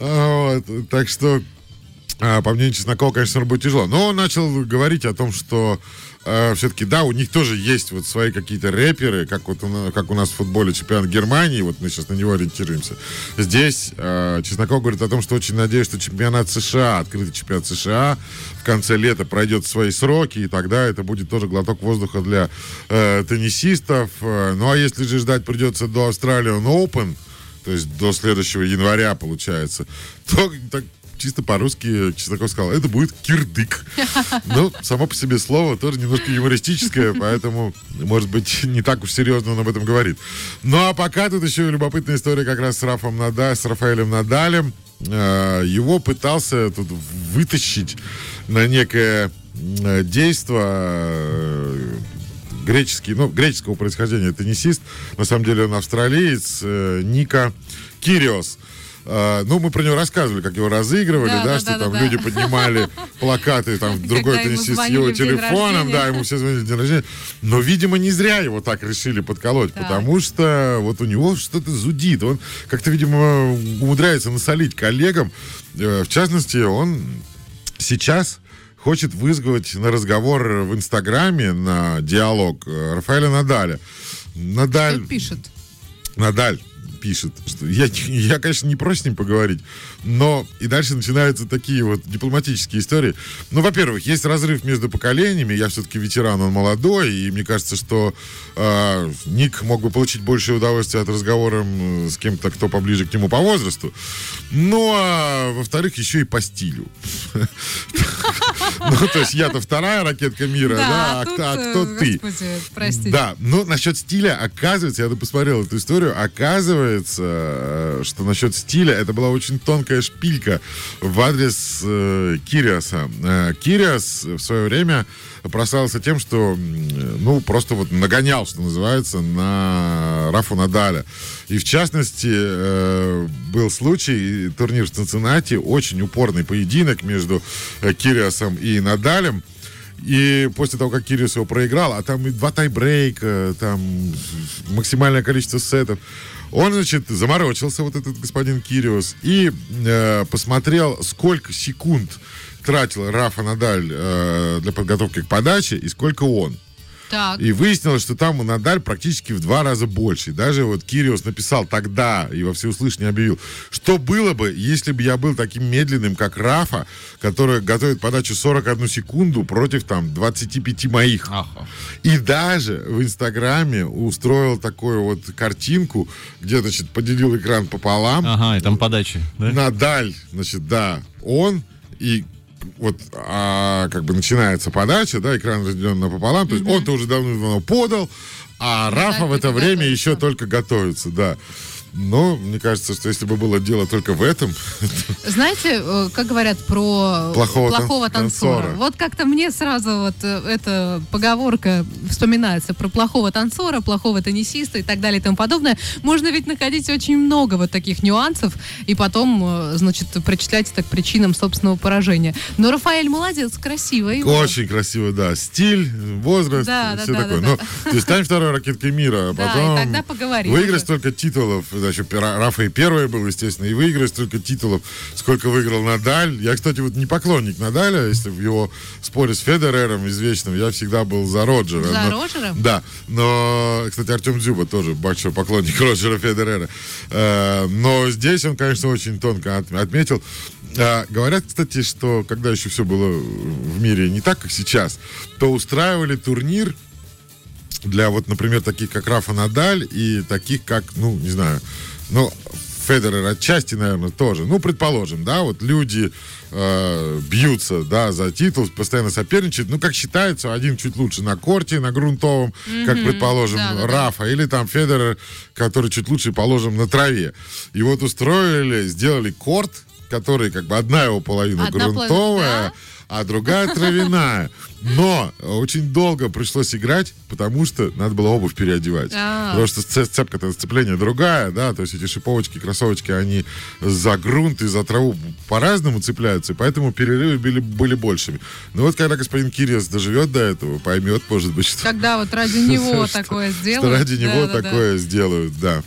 А, Так что а, по мнению Чеснокова, конечно, будет тяжело. Но он начал говорить о том, что э, все-таки, да, у них тоже есть вот свои какие-то рэперы, как вот у, как у нас в футболе чемпионат Германии, вот мы сейчас на него ориентируемся. Здесь э, Чесноков говорит о том, что очень надеюсь, что чемпионат США, открытый чемпионат США в конце лета пройдет свои сроки, и тогда это будет тоже глоток воздуха для э, теннисистов. Э, Ну, а если же ждать придется до Australian Open, то есть до следующего января, получается, то так, чисто по-русски Чесноков сказал, это будет кирдык. Ну, само по себе слово тоже немножко юмористическое, поэтому, может быть, не так уж серьезно он об этом говорит. Ну, а пока тут еще любопытная история как раз с Рафом Нада, с Рафаэлем Надалем. Э, Его пытался тут вытащить на некое э, действо э, греческий, ну, греческого происхождения теннисист. На самом деле он австралиец, э, Ника Кириос. Э, ну, мы про него рассказывали, как его разыгрывали, Да, да, что да, там да, люди поднимали плакаты, там, другой теннисист с его телефоном, да, ему все звонили в день рождения. Но, видимо, не зря его так решили подколоть, Так. потому что вот у него что-то зудит. Он как-то, видимо, умудряется насолить коллегам. Э, В частности, он сейчас хочет вызвать на разговор в Инстаграме, на диалог э, Рафаэля Надаля. Надаль... Кто пишет? Надаль пишет, что я, я, конечно, не прочь с ним поговорить, но и дальше начинаются такие вот дипломатические истории. Ну, во-первых, есть разрыв между поколениями, я все-таки ветеран, он молодой, и мне кажется, что э, Ник мог бы получить большее удовольствие от разговора с кем-то, кто поближе к нему по возрасту. Ну, а во-вторых, еще и по стилю. Ну, то есть я-то вторая ракетка мира, да, а кто- а э, кто ты? Да, но насчет стиля, оказывается, я посмотрел эту историю, оказывается, э, что насчет стиля это была очень тонкая шпилька в адрес э, Кириаса. Э, Кириас в свое время прославился тем, что, ну, просто вот нагонял, что называется, на Рафу Надаля. И в частности, э, был случай, турнир в Цинциннати, очень упорный поединок между э, Кириасом и Надалем. И после того, как Кириус его проиграл, а там и два тайбрейка, там максимальное количество сетов, он, значит, заморочился, вот этот господин Кириус, и э, посмотрел, сколько секунд тратил Рафа Надаль э, для подготовки к подаче и сколько он. Так. И выяснилось, что там у Надаль практически в два раза больше. И даже вот Кириус написал тогда и во всеуслышание объявил, что было бы, если бы я был таким медленным, как Рафа, который готовит подачу 41 секунду против там 25 моих. Ага. И даже в Инстаграме устроил такую вот картинку, где, значит, поделил экран пополам. Ага, и там подачи, да? Надаль, значит, да, он и вот а, как бы начинается подача, да, экран разделен напополам, то есть он-то уже давно подал, а Рафа в это время еще только готовится, да. Но мне кажется, что если бы было дело только в этом, Знаете, э, как говорят про Плохого тан- танцора? танцора. Вот как-то мне сразу вот э, эта поговорка вспоминается про плохого танцора, плохого теннисиста и так далее и тому подобное. Можно ведь находить очень много вот таких нюансов и потом, э, значит, причислять это к причинам собственного поражения. Но Рафаэль молодец, красивый. очень красиво, да, стиль, возраст, Да, да, все да, такое. да, Ну, да. то есть стань второй ракеткой мира, а Да, и потом тогда поговорим выиграть уже. столько титулов, Ра- Рафа и первый был, естественно, и выиграть столько титулов, сколько выиграл Надаль. Я, кстати, вот не поклонник Надаля, если в его споре с Федерером извечным, я всегда был за Роджера. За Но- Роджера? Да, но, кстати, Артем Дзюба тоже большой поклонник Роджера Федерера. Э, Но здесь он, конечно, очень тонко от- отметил. А, Говорят, кстати, что когда еще все было в мире не так, как сейчас, то устраивали турнир для вот, например, таких, как Рафа Надаль и таких, как, ну, не знаю, ну, Федерер отчасти, наверное, тоже. Ну, предположим, да, вот люди э, бьются, да, за титул, постоянно соперничают. Ну, как считается, один чуть лучше на корте, на грунтовом, как, предположим, Да, да, да. Рафа, или там Федерер, который чуть лучше, положим, на траве. И вот устроили, сделали корт, который как бы одна его половина Одна половина, грунтовая, да. А другая травяная. Но очень долго пришлось играть, потому что надо было обувь переодевать. А. Потому что цепка-то сцепления другая, да, то есть эти шиповочки, кроссовочки, они за грунт и за траву по-разному цепляются, и поэтому перерывы были, были большими. Но вот когда господин Кириас доживет до этого, поймет, может быть, что, Когда вот ради него такое сделают. ради него такое сделают, да.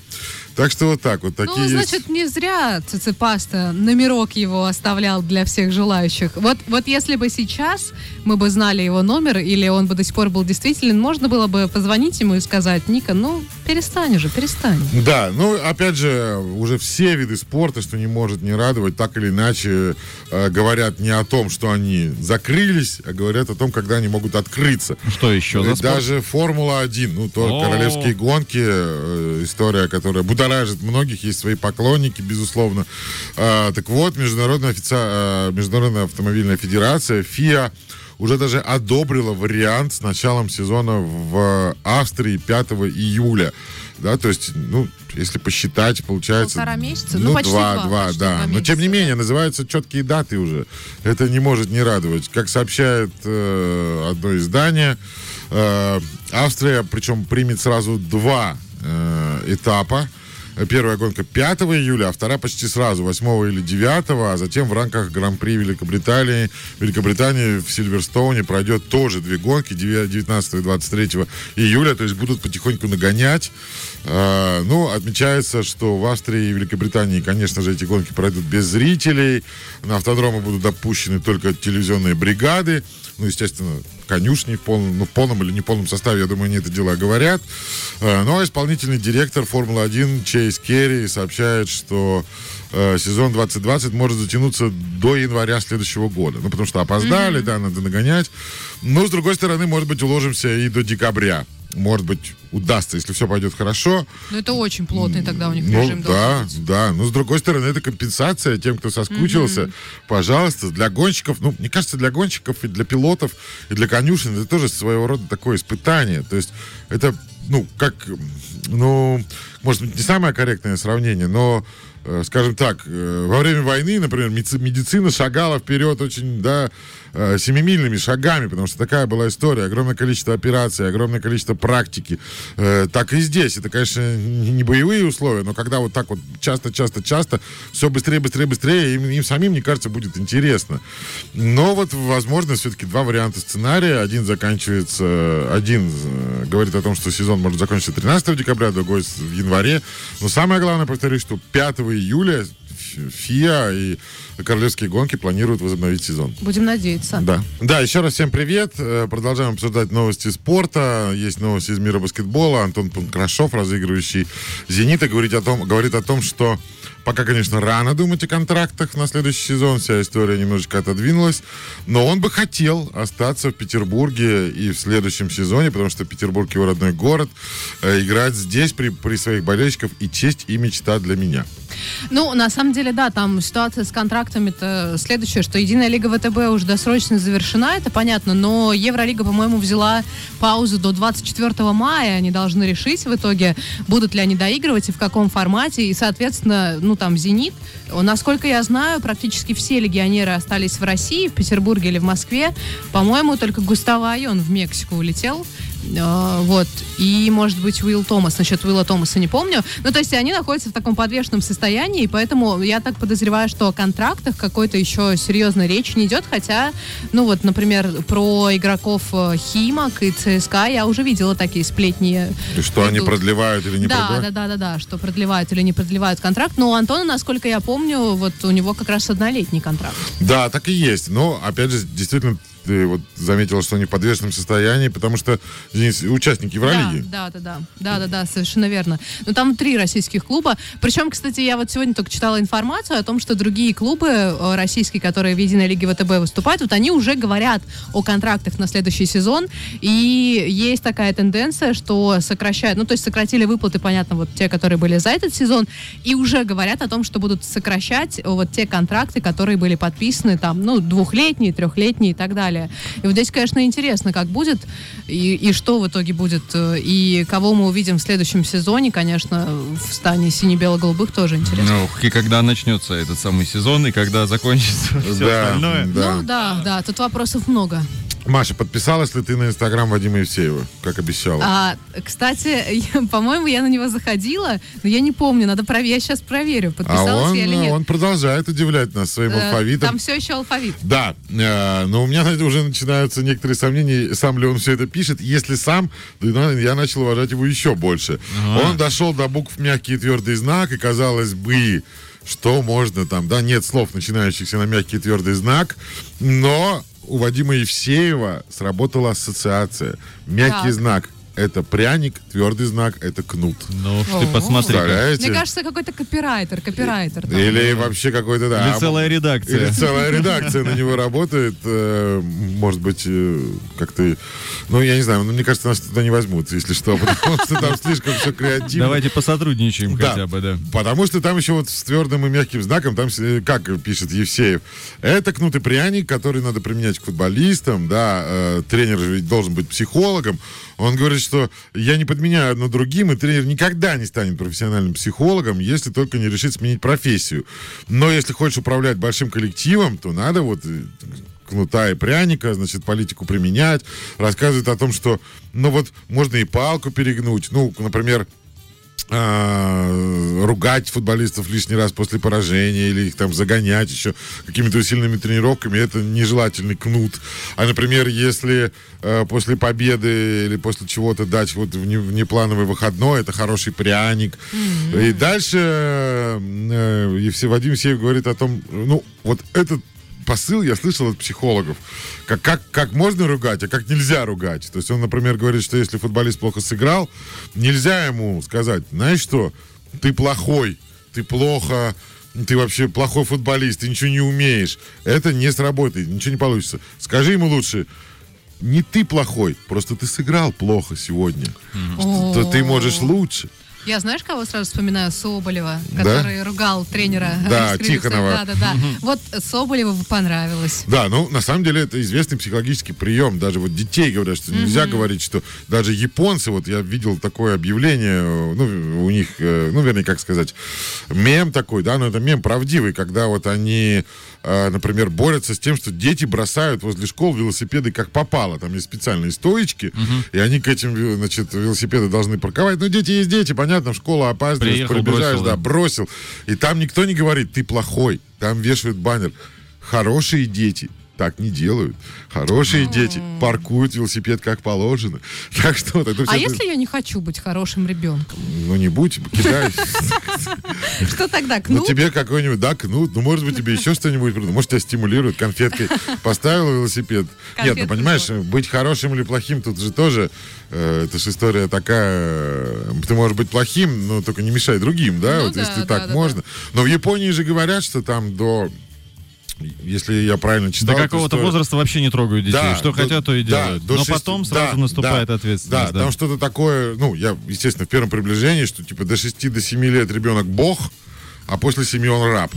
Так что вот так вот. Такие ну, есть. значит, не зря Циципаста номерок его оставлял для всех желающих. Вот, вот если бы сейчас мы бы знали его номер, или он бы до сих пор был действителен, можно было бы позвонить ему и сказать, Ника, ну, перестань уже, перестань. Да, ну, опять же, уже все виды спорта, что не может не радовать, так или иначе э, говорят не о том, что они закрылись, а говорят о том, когда они могут открыться. Что еще за И спорт? Даже Формула-1, ну, то О. королевские гонки, э, история, которая будоражит многих, есть свои поклонники, безусловно. А, так вот, Международная, офици... а, Международная автомобильная федерация, ФИА, уже даже одобрила вариант с началом сезона в Австрии 5 июля. Да, то есть, ну, если посчитать, получается... Полтора месяца? Ну, Ну, почти два, два, почти да. два Но, тем не менее, называются четкие даты уже. Это не может не радовать. Как сообщает э, одно издание, э, Австрия, причем примет сразу два э, этапа. Первая гонка 5 июля, а вторая почти сразу, 8 или 9, а затем в рамках Гран-при Великобритании, Великобритании в Сильверстоуне пройдет тоже две гонки 19 и 23 июля, то есть будут потихоньку нагонять. А, ну, отмечается, что в Австрии и Великобритании, конечно же, эти гонки пройдут без зрителей. На автодромы будут допущены только телевизионные бригады. Ну, естественно, конюшни в полном, ну, в полном или неполном составе, я думаю, они это дело говорят. Э, Ну, а исполнительный директор Формулы-1 Чейз Керри сообщает, что э, сезон 2020 может затянуться до января следующего года. Ну, потому что опоздали, да, надо нагонять. Но, с другой стороны, может быть, уложимся и до декабря. Может быть, удастся, если все пойдет хорошо. Ну, это очень плотный тогда у них Ну, режим да, быть. да. Но с другой стороны, это компенсация тем, кто соскучился. Пожалуйста, для гонщиков, ну, мне кажется, для гонщиков и для пилотов, и для конюшен это тоже своего рода такое испытание. То есть это, ну, как, ну, может быть, не самое корректное сравнение, но скажем так, э, во время войны, например, медици- медицина шагала вперед очень, да, э, семимильными шагами, потому что такая была история, огромное количество операций, огромное количество практики. Э, Так и здесь. Это, конечно, не боевые условия, но когда вот так вот часто-часто-часто все быстрее, быстрее, быстрее, им, им самим, мне кажется, будет интересно. Но вот, возможно, все-таки два варианта сценария. Один заканчивается, один э, говорит о том, что сезон может закончиться 13 декабря, другой в январе. Но самое главное, повторюсь, что 5 июля ФИА и Королевские гонки планируют возобновить сезон. Будем надеяться. Да. Да, еще раз всем привет. Э, Продолжаем обсуждать новости спорта. Есть новости из мира баскетбола. Антон Панкрашов, разыгрывающий «Зенита», говорит о том, говорит о том, что пока, конечно, рано думать о контрактах на следующий сезон. Вся история немножечко отодвинулась. Но он бы хотел остаться в Петербурге и в следующем сезоне, потому что Петербург его родной город. Э, Играть здесь при, при своих болельщиках и честь, и мечта для меня. Ну, на самом деле, да, там ситуация с контрактами-то следующая, что Единая Лига ВТБ уже досрочно завершена, это понятно, но Евролига, по-моему, взяла паузу до 24 мая, они должны решить в итоге, будут ли они доигрывать и в каком формате, и, соответственно, ну, там, «Зенит», насколько я знаю, практически все легионеры остались в России, в Петербурге или в Москве, по-моему, только Густаво Айон в Мексику улетел, вот. И, может быть, Уилл Томас. Насчет Уилла Томаса не помню. Ну, то есть они находятся в таком подвешенном состоянии, и поэтому я так подозреваю, что о контрактах какой-то еще серьезной речи не идет. Хотя, ну вот, например, про игроков э, Химок и ЦСКА я уже видела такие сплетни. И что они идут. продлевают или не да, продлевают? да, да, да, да, что продлевают или не продлевают контракт. Но у Антона, насколько я помню, вот у него как раз однолетний контракт. Да, так и есть. Но, опять же, действительно, ты вот заметила, что они в подвешенном состоянии, потому что Денис, участники Евролиги. Да, да, да, да, да, да, совершенно верно. Но там три российских клуба. Причем, кстати, я вот сегодня только читала информацию о том, что другие клубы э, российские, которые в Единой Лиге ВТБ выступают, вот они уже говорят о контрактах на следующий сезон. И есть такая тенденция, что сокращают, ну, то есть сократили выплаты, понятно, вот те, которые были за этот сезон, и уже говорят о том, что будут сокращать вот те контракты, которые были подписаны там, ну, двухлетние, трехлетние и так далее. И вот здесь, конечно, интересно, как будет и, и что в итоге будет, э, и кого мы увидим в следующем сезоне, конечно, в стане сине-бело-голубых тоже интересно. Ух, и когда начнется этот самый сезон, и когда закончится все Да, остальное. да. Ну да, да, тут вопросов много. Маша, подписалась ли ты на инстаграм Вадима Евсеева, как обещала? А, кстати, по-моему, я на него заходила, но я не помню, надо проверить. Я сейчас проверю, А подписалась он, я или нет. он продолжает удивлять нас своим Э, алфавитом. Там все еще алфавит. Да, э, но у меня знаете, уже начинаются некоторые сомнения, сам ли он все это пишет. Если сам, то я начал уважать его еще больше. Он дошел до букв мягкий и твердый знак, и казалось бы, что можно там, да, нет слов, начинающихся на мягкий и твердый знак, но у Вадима Евсеева сработала ассоциация. Мягкий Так. знак это пряник, твердый знак это кнут. Ну, уж ты посмотри. Мне кажется, какой-то копирайтер, копирайтер. там. Или вообще какой-то, да. Или целая редакция. Или целая редакция на него работает. э, Может быть, э, как-то... Ну, я не знаю, но мне кажется, нас туда не возьмут, если что, потому что там слишком все креативно. Давайте посотрудничаем Да. хотя бы, да. Потому что там еще вот с твердым и мягким знаком, там, э, как пишет Евсеев, это кнут и пряник, который надо применять к футболистам, да, тренер же ведь должен быть психологом. Он говорит, что я не подменяю одно другим, и тренер никогда не станет профессиональным психологом, если только не решит сменить профессию. Но если хочешь управлять большим коллективом, то надо вот э, кнута и пряника, значит, политику применять. Рассказывает о том, что, ну вот, можно и палку перегнуть. Ну, например, а, ругать футболистов лишний раз после поражения или их там загонять еще какими-то усиленными тренировками, это нежелательный кнут. А, например, если э, после победы или после чего-то дать вот вне- внеплановый выходной, это хороший пряник. И дальше э, э, Евсе- Вадим Сеев говорит о том, ну, вот этот посыл я слышал от психологов. Как, как, как можно ругать, а как нельзя ругать. То есть он, например, говорит, что если футболист плохо сыграл, нельзя ему сказать, знаешь что, ты плохой, ты плохо, ты вообще плохой футболист, ты ничего не умеешь. Это не сработает, ничего не получится. Скажи ему лучше, не ты плохой, просто ты сыграл плохо сегодня. Что- то ты можешь лучше. Я знаешь, кого сразу вспоминаю? Соболева, Да? который ругал тренера. Да. Тихонова. Да, да, да. Вот Соболеву понравилось. Да, ну, на самом деле, это известный психологический прием. Даже вот детей говорят, что нельзя говорить, что даже японцы, вот я видел такое объявление, ну, у них, э, ну, вернее, как сказать, мем такой, да, но это мем правдивый, когда вот они, например, борются с тем, что дети бросают возле школ велосипеды как попало. Там есть специальные стоечки, и они к этим, э, значит, велосипеды должны парковать. Ну, дети есть дети, понятно, в школу опаздываешь, Приехал, прибежаешь, бросил, да, да. бросил. И там никто не говорит, ты плохой. Там вешают баннер. Хорошие дети так не делают. Хорошие дети паркуют велосипед как положено. Так что... так, ну, А это- если я не хочу быть хорошим ребенком? Ну, не будь, кидай. Что тогда? Ну, Кнут? тебе какой-нибудь, да, кнут. Ну, может быть, тебе еще что-нибудь придумают. Может, тебя стимулируют конфеткой. Поставил велосипед. Нет, ну, понимаешь, быть хорошим или плохим, тут же тоже... э, это же история такая... э, Ты можешь быть плохим, но только не мешай другим, да? Ну вот да, если да, так да, можно. Но в Японии же говорят, что там до... Если я правильно читал... До какого-то историю- возраста вообще не трогают детей. Да, что до- хотят, то и да, делают. до Но шести- потом сразу да, наступает да, ответственность. Да, там что-то такое, ну, я, естественно, в первом приближении, что типа до 6 до 7 лет ребенок бог, а после 7 он раб.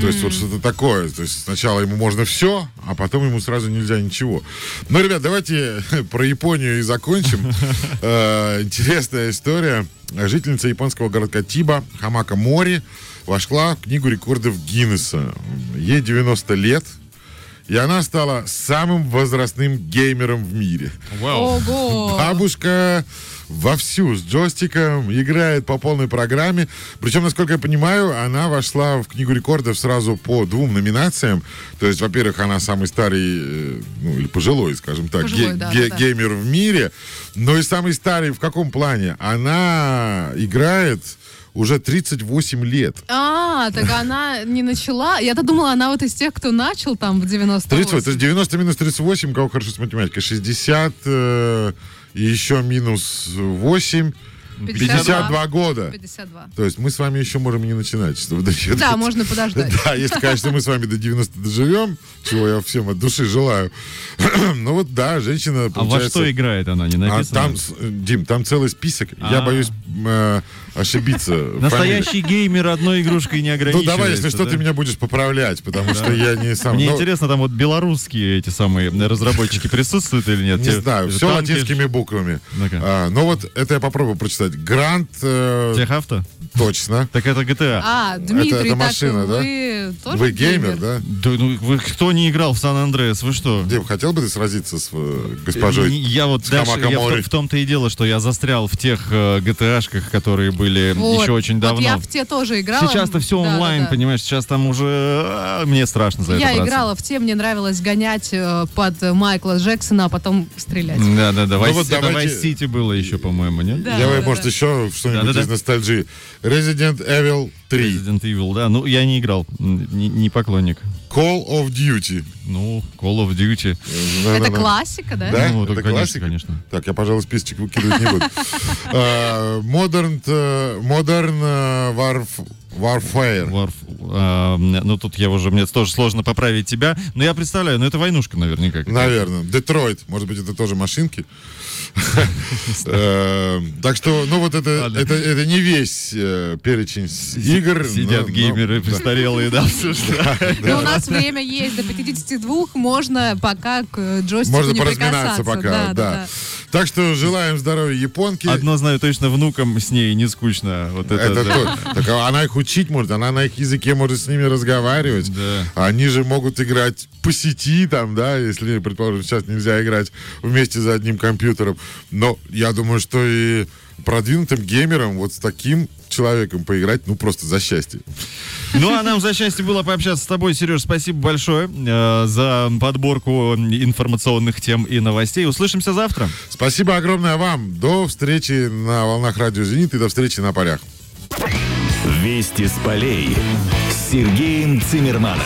То есть вот что-то такое. То есть сначала ему можно все, а потом ему сразу нельзя ничего. Ну, ребят, давайте про Японию и закончим. Э, Интересная история. Жительница японского городка Тиба Хамака Мори вошла в книгу рекордов Гиннесса. Ей 90 лет. И она стала самым возрастным геймером в мире. Вау. Ого! Бабушка вовсю с джойстиком играет по полной программе. Причем, насколько я понимаю, она вошла в Книгу рекордов сразу по двум номинациям. То есть, во-первых, она самый старый, э, ну, или пожилой, скажем так, Пожилой, ге- да, ге- да, геймер в мире. Но и самый старый в каком плане? Она играет уже 38 лет. А, так она не начала. Я-то думала, она вот из тех, кто начал там в 98. 38, то есть 90 минус 38, у кого хорошо с математикой, 60 э, и еще минус 8, 52 года. 52. То есть мы с вами еще можем не начинать. Чтобы до- Да, можно подождать. Да, если, конечно, мы с вами до 90 доживем, чего я всем от души желаю. ну вот, да, женщина, А во получается... что играет она, не а написано? там, с- Дим, там целый список. Я А. боюсь э, ошибиться. Настоящий геймер одной игрушкой не Ну ограничивается. давай, если что, ты меня будешь поправлять, потому что я не сам. Мне Ну, интересно, там вот белорусские эти самые разработчики присутствуют или нет? Не знаю, все латинскими буквами. Ну-ка. А, но вот это я попробую прочитать. Гранд, э, Техавто? точно. Так это GTA. А, Дмитрий, это машина, да? вы тоже Вы геймер, да? Да, ну, вы кто не играл в Сан-Андреас? Вы что? Дим, хотел бы ты сразиться с э, госпожой? Я вот дальше, я в том-то и дело, что я застрял в тех э, GTA-шках, которые были Вот. еще очень Вот давно. я в те тоже играла. Сейчас-то все Да, да, онлайн, да. понимаешь, сейчас там уже а, мне страшно за Я это браться. играла в те, мне нравилось гонять э, под Майкла Джексона, а потом стрелять. Да, да, да. Ну вот давайте- City было еще, по-моему, нет? Да. Я, может, еще что-нибудь Да-да-да. из ностальжи. Resident Evil 3. Resident Evil, да. Ну, я не играл, не, не поклонник. Call of Duty. Ну, Call of Duty. Это классика, да? Да? Ну, Это это, конечно, классика? конечно. Так, я, пожалуй, списочек выкидывать не буду. А, Modern э, Modern э, Warf- Warfare. Warf- а, ну, тут я уже, мне тоже сложно поправить тебя. Но я представляю, ну, это войнушка наверняка. Наверное. Детройт. Может быть, это тоже машинки. Э, Так что, ну вот это, это, не весь э, перечень игр. Сидят геймеры престарелые, да. Но у нас время есть до 52, можно пока к э, джойстику Можно поразминаться пока, да. Так что желаем здоровья японке. Одно знаю точно, внукам с ней не скучно. Вот это, Это да. то- Так а она их учить может, она на их языке может с ними разговаривать. Да. Они же могут играть по сети, там, да, если, предположим, сейчас нельзя играть вместе за одним компьютером. Но я думаю, что и продвинутым геймерам вот с таким человеком поиграть, ну, просто за счастье. Ну, а нам за счастье было пообщаться с тобой, Сереж. Спасибо большое э, за подборку информационных тем и новостей. Услышимся завтра. Спасибо огромное вам. До встречи на волнах радио «Зенит» и до встречи на полях. Вести с полей с Сергеем Цимерманом.